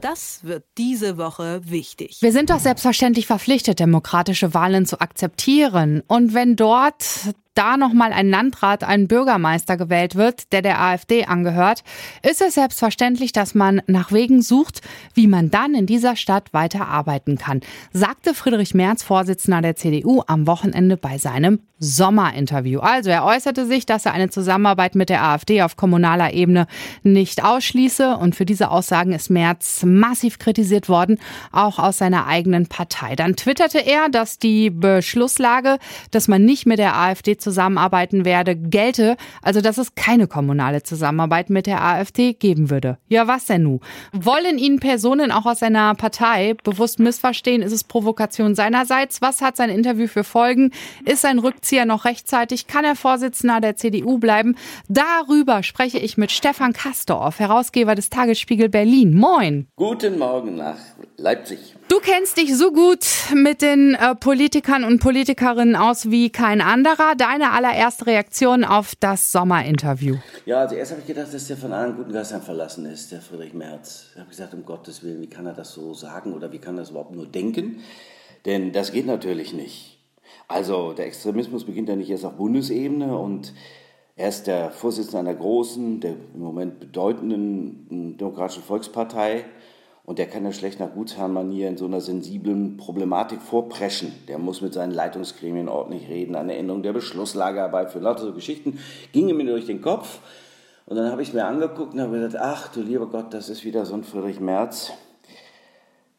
Das wird diese Woche wichtig. Wir sind doch selbstverständlich verpflichtet, demokratische Wahlen zu akzeptieren. Und wenn dort da nochmal ein Landrat, ein Bürgermeister gewählt wird, der der AfD angehört, ist es selbstverständlich, dass man nach Wegen sucht, wie man dann in dieser Stadt weiter arbeiten kann, sagte Friedrich Merz, Vorsitzender der CDU, am Wochenende bei seinem Sommerinterview. Also er äußerte sich, dass er eine Zusammenarbeit mit der AfD auf kommunaler Ebene nicht ausschließe und für diese Aussagen ist Merz massiv kritisiert worden, auch aus seiner eigenen Partei. Dann twitterte er, dass die Beschlusslage, dass man nicht mit der AfD zusammenarbeiten werde, gelte, also dass es keine kommunale Zusammenarbeit mit der AfD geben würde. Ja, was denn nun? Wollen ihn Personen auch aus seiner Partei bewusst missverstehen? Ist es Provokation seinerseits? Was hat sein Interview für Folgen? Ist sein Rückzieher noch rechtzeitig? Kann er Vorsitzender der CDU bleiben? Darüber spreche ich mit Stefan Kastorf, Herausgeber des Tagesspiegel Berlin. Moin. Guten Morgen nach Leipzig. Du kennst dich so gut mit den äh, Politikern und Politikerinnen aus wie kein anderer. Deine allererste Reaktion auf das Sommerinterview? Ja, also erst habe ich gedacht, dass der von allen guten Geistern verlassen ist, der Friedrich Merz. Ich habe gesagt, um Gottes Willen, wie kann er das so sagen oder wie kann er das überhaupt nur denken? Denn das geht natürlich nicht. Also der Extremismus beginnt ja nicht erst auf Bundesebene und er ist der Vorsitzende einer großen, der im Moment bedeutenden Demokratischen Volkspartei. Und der kann ja schlecht nach Gutsherrenmanier in so einer sensiblen Problematik vorpreschen. Der muss mit seinen Leitungsgremien ordentlich reden, eine Änderung der Beschlusslage herbei für lauter so Geschichten. Gingen mir durch den Kopf. Und dann habe ich es mir angeguckt und habe gesagt, ach du lieber Gott, das ist wieder so ein Friedrich Merz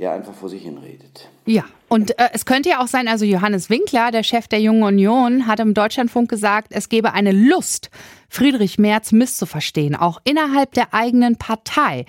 der einfach vor sich hin redet. Ja, und äh, es könnte ja auch sein, also Johannes Winkler, der Chef der Jungen Union, hat im Deutschlandfunk gesagt, es gebe eine Lust, Friedrich Merz misszuverstehen, auch innerhalb der eigenen Partei.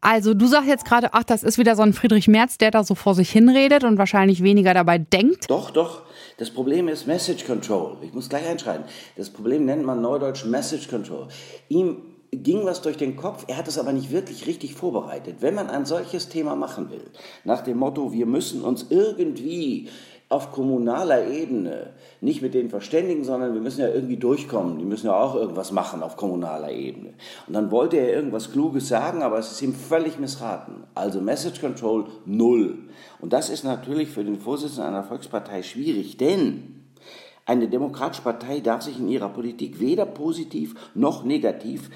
Also du sagst jetzt gerade, ach, das ist wieder so ein Friedrich Merz, der da so vor sich hinredet und wahrscheinlich weniger dabei denkt. Doch, doch. Das Problem ist Message Control. Ich muss gleich einschreiten. Das Problem nennt man neudeutsch Message Control. Ihm ging was durch den Kopf, er hat es aber nicht wirklich richtig vorbereitet. Wenn man ein solches Thema machen will, nach dem Motto, wir müssen uns irgendwie auf kommunaler Ebene nicht mit denen verständigen, sondern wir müssen ja irgendwie durchkommen. Die müssen ja auch irgendwas machen auf kommunaler Ebene. Und dann wollte er irgendwas Kluges sagen, aber es ist ihm völlig missraten. Also Message Control null. Und das ist natürlich für den Vorsitzenden einer Volkspartei schwierig, denn eine demokratische Partei darf sich in ihrer Politik weder positiv noch negativ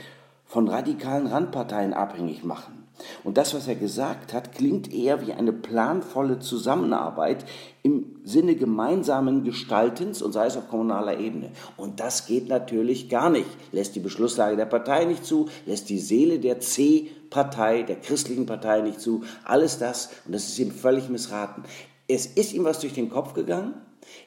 von radikalen Randparteien abhängig machen. Und das, was er gesagt hat, klingt eher wie eine planvolle Zusammenarbeit im Sinne gemeinsamen Gestaltens und sei es auf kommunaler Ebene. Und das geht natürlich gar nicht. Lässt die Beschlusslage der Partei nicht zu, lässt die Seele der C-Partei, der christlichen Partei nicht zu. Alles das, und das ist ihm völlig missraten. Es ist ihm was durch den Kopf gegangen.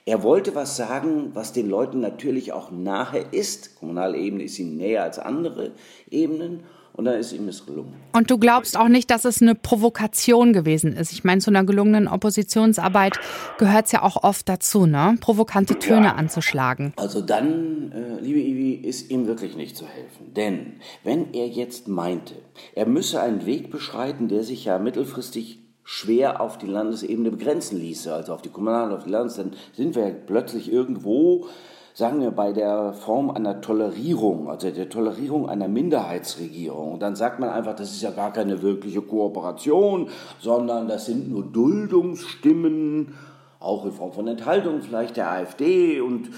Er wollte was sagen, was den Leuten natürlich auch nahe ist. Kommunale Ebene ist ihm näher als andere Ebenen. Und dann ist ihm es gelungen. Und du glaubst auch nicht, dass es eine Provokation gewesen ist? Ich meine, zu einer gelungenen Oppositionsarbeit gehört es ja auch oft dazu, ne? provokante Töne ja. anzuschlagen. Also dann, äh, liebe Ivi, ist ihm wirklich nicht zu helfen. Denn wenn er jetzt meinte, er müsse einen Weg beschreiten, der sich ja mittelfristig schwer auf die Landesebene begrenzen ließe, also auf die kommunale, auf die Landes, dann sind wir plötzlich irgendwo, sagen wir, bei der Form einer Tolerierung, also der Tolerierung einer Minderheitsregierung. Und dann sagt man einfach, das ist ja gar keine wirkliche Kooperation, sondern das sind nur Duldungsstimmen, auch in Form von Enthaltung vielleicht der AfD und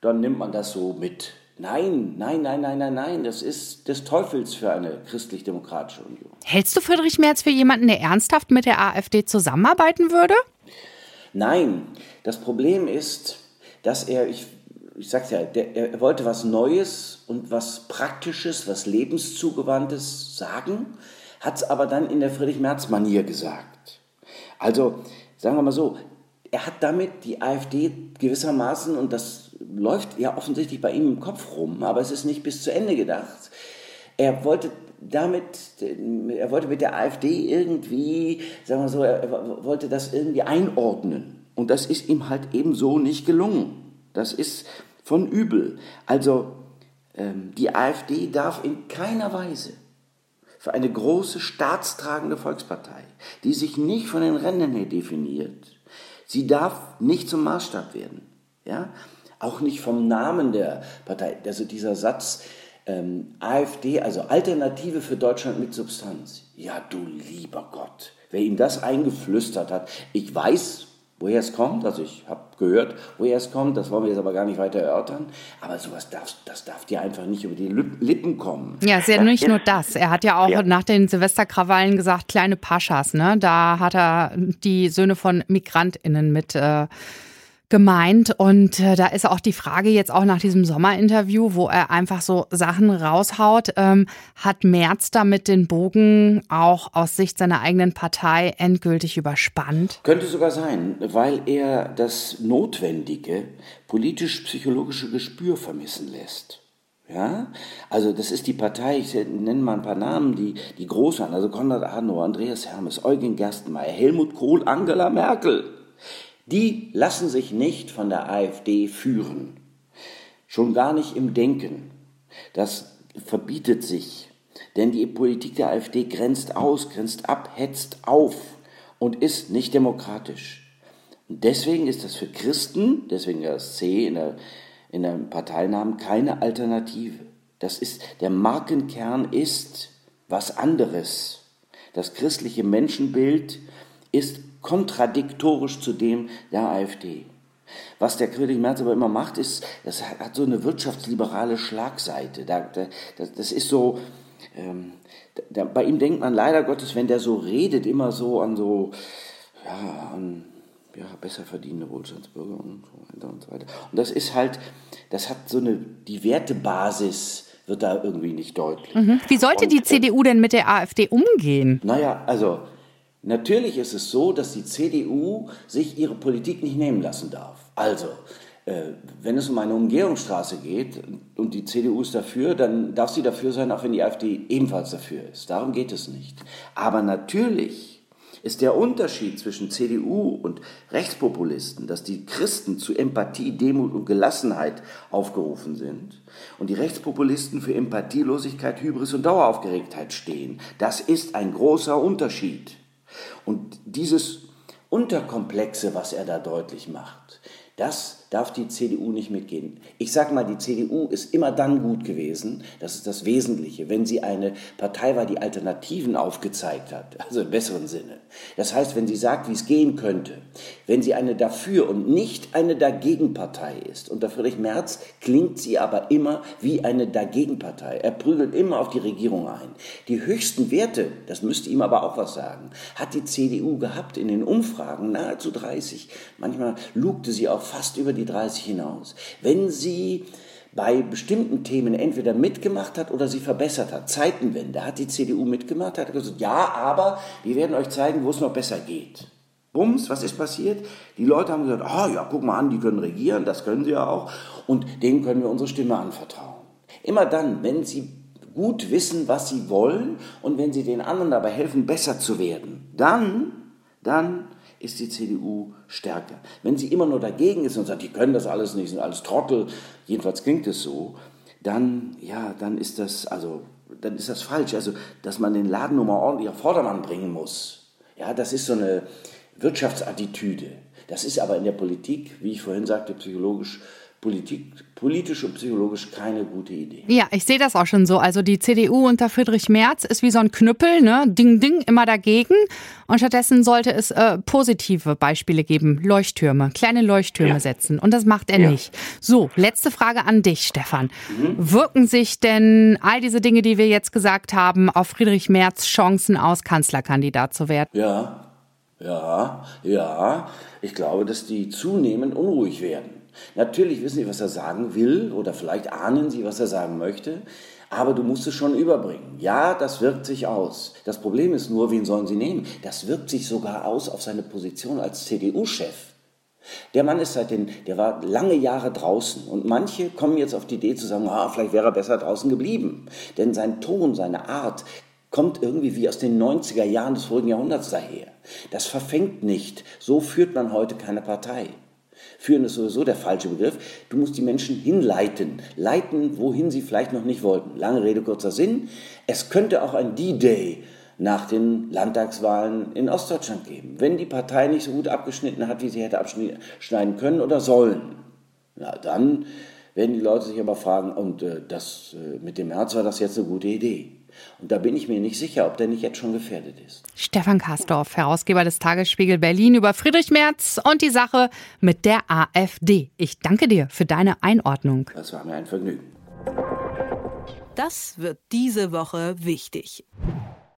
dann nimmt man das so mit. Nein, nein, nein, nein, nein, nein. Das ist des Teufels für eine christlich-demokratische Union. Hältst du Friedrich Merz für jemanden, der ernsthaft mit der AfD zusammenarbeiten würde? Nein. Das Problem ist, dass er, ich, ich sag's ja, der, er wollte was Neues und was Praktisches, was Lebenszugewandtes sagen, hat es aber dann in der Friedrich-Merz-Manier gesagt. Also, sagen wir mal so, er hat damit die AfD gewissermaßen, und das läuft ja offensichtlich bei ihm im Kopf rum, aber es ist nicht bis zu Ende gedacht. Er wollte damit, er wollte mit der AfD irgendwie, sagen wir so, er wollte das irgendwie einordnen. Und das ist ihm halt eben so nicht gelungen. Das ist von übel. Also ähm, die AfD darf in keiner Weise für eine große staatstragende Volkspartei, die sich nicht von den Rändern her definiert, sie darf nicht zum Maßstab werden. Ja? Auch nicht vom Namen der Partei. Also dieser Satz, ähm, AfD, also Alternative für Deutschland mit Substanz. Ja, du lieber Gott, wer ihm das eingeflüstert hat. Ich weiß, woher es kommt, also ich habe gehört, woher es kommt, das wollen wir jetzt aber gar nicht weiter erörtern, aber sowas darf, das darf dir einfach nicht über die Lippen kommen. Ja, ist ja nicht nur das, er hat ja auch ja. nach den Silvesterkrawallen gesagt, kleine Paschas, ne? da hat er die Söhne von MigrantInnen mit... Äh, gemeint. Und äh, da ist auch die Frage jetzt auch nach diesem Sommerinterview, wo er einfach so Sachen raushaut, ähm, hat Merz damit den Bogen auch aus Sicht seiner eigenen Partei endgültig überspannt? Könnte sogar sein, weil er das notwendige politisch-psychologische Gespür vermissen lässt. Ja, also das ist die Partei, ich nenne mal ein paar Namen, die, die groß waren, also Konrad Adenauer, Andreas Hermes, Eugen Gerstenmaier, Helmut Kohl, Angela Merkel die lassen sich nicht von der AfD führen. Schon gar nicht im Denken. Das verbietet sich. Denn die Politik der AfD grenzt aus, grenzt ab, hetzt auf und ist nicht demokratisch. Und deswegen ist das für Christen, deswegen das C in der, in der Parteinamen, keine Alternative. Das ist, der Markenkern ist was anderes. Das christliche Menschenbild ist kontradiktorisch zu dem der AfD. Was der Friedrich Merz aber immer macht, ist, das hat so eine wirtschaftsliberale Schlagseite. das ist so, ähm, da, bei ihm denkt man leider Gottes, wenn der so redet, immer so an so, ja, an ja, besser verdienende Wohlstandsbürger und so weiter und so weiter. Und das ist halt, das hat so eine, die Wertebasis wird da irgendwie nicht deutlich. Mhm. Wie sollte und, die CDU denn mit der AfD umgehen? Naja, also Natürlich ist es so, dass die CDU sich ihre Politik nicht nehmen lassen darf. Also, äh, wenn es um eine Umgehungsstraße geht und die CDU ist dafür, dann darf sie dafür sein, auch wenn die AfD ebenfalls dafür ist. Darum geht es nicht. Aber natürlich ist der Unterschied zwischen CDU und Rechtspopulisten, dass die Christen zu Empathie, Demut und Gelassenheit aufgerufen sind und die Rechtspopulisten für Empathielosigkeit, Hybris und Daueraufgeregtheit stehen. Das ist ein großer Unterschied. Und dieses Unterkomplexe, was er da deutlich macht, das darf die CDU nicht mitgehen. Ich sage mal, die CDU ist immer dann gut gewesen, das ist das Wesentliche, wenn sie eine Partei war, die Alternativen aufgezeigt hat, also im besseren Sinne. Das heißt, wenn sie sagt, wie es gehen könnte, wenn sie eine dafür und nicht eine Dagegenpartei ist. Unter Friedrich Merz klingt sie aber immer wie eine Dagegenpartei. Er prügelt immer auf die Regierung ein. Die höchsten Werte, das müsste ihm aber auch was sagen, hat die CDU gehabt in den Umfragen, nahezu 30. Manchmal lugte sie auch fast über die 30 hinaus. Wenn sie bei bestimmten Themen entweder mitgemacht hat oder sie verbessert hat. Zeitenwende hat die CDU mitgemacht, hat gesagt, ja, aber wir werden euch zeigen, wo es noch besser geht. Bums, was ist passiert? Die Leute haben gesagt, oh, ja, guck mal an, die können regieren, das können sie ja auch und denen können wir unsere Stimme anvertrauen. Immer dann, wenn sie gut wissen, was sie wollen und wenn sie den anderen dabei helfen, besser zu werden, dann, dann ist die CDU stärker. Wenn sie immer nur dagegen ist und sagt, die können das alles nicht, sind alles Trottel, jedenfalls klingt es so, dann, ja, dann ist das, also, dann ist das falsch. Also, dass man den Laden nur mal ordentlich auf Vordermann bringen muss. Ja, das ist so eine Wirtschaftsattitüde. Das ist aber in der Politik, wie ich vorhin sagte, psychologisch Politik, politisch und psychologisch keine gute Idee. Ja, ich sehe das auch schon so. Also die CDU unter Friedrich Merz ist wie so ein Knüppel, ne? Ding, ding, immer dagegen. Und stattdessen sollte es äh, positive Beispiele geben. Leuchttürme, kleine Leuchttürme ja. setzen. Und das macht er ja. nicht. So, letzte Frage an dich, Stefan. Mhm. Wirken sich denn all diese Dinge, die wir jetzt gesagt haben, auf Friedrich Merz Chancen aus, Kanzlerkandidat zu werden? Ja, ja, ja. Ich glaube, dass die zunehmend unruhig werden. Natürlich wissen sie, was er sagen will oder vielleicht ahnen sie, was er sagen möchte, aber du musst es schon überbringen. Ja, das wirkt sich aus. Das Problem ist nur, wen sollen sie nehmen? Das wirkt sich sogar aus auf seine Position als CDU-Chef. Der Mann ist seit den, der war lange Jahre draußen und manche kommen jetzt auf die Idee zu sagen, ah, vielleicht wäre er besser draußen geblieben. Denn sein Ton, seine Art kommt irgendwie wie aus den 90er Jahren des vorigen Jahrhunderts daher. Das verfängt nicht. So führt man heute keine Partei. Führen ist sowieso der falsche Begriff. Du musst die Menschen hinleiten. Leiten, wohin sie vielleicht noch nicht wollten. Lange Rede, kurzer Sinn. Es könnte auch ein D-Day nach den Landtagswahlen in Ostdeutschland geben, wenn die Partei nicht so gut abgeschnitten hat, wie sie hätte abschneiden können oder sollen. Na, dann werden die Leute sich aber fragen, und äh, das äh, mit dem März war das jetzt eine gute Idee. Und da bin ich mir nicht sicher, ob der nicht jetzt schon gefährdet ist. Stefan Kastorf, Herausgeber des Tagesspiegel Berlin über Friedrich Merz und die Sache mit der AfD. Ich danke dir für deine Einordnung. Das war mir ein Vergnügen. Das wird diese Woche wichtig.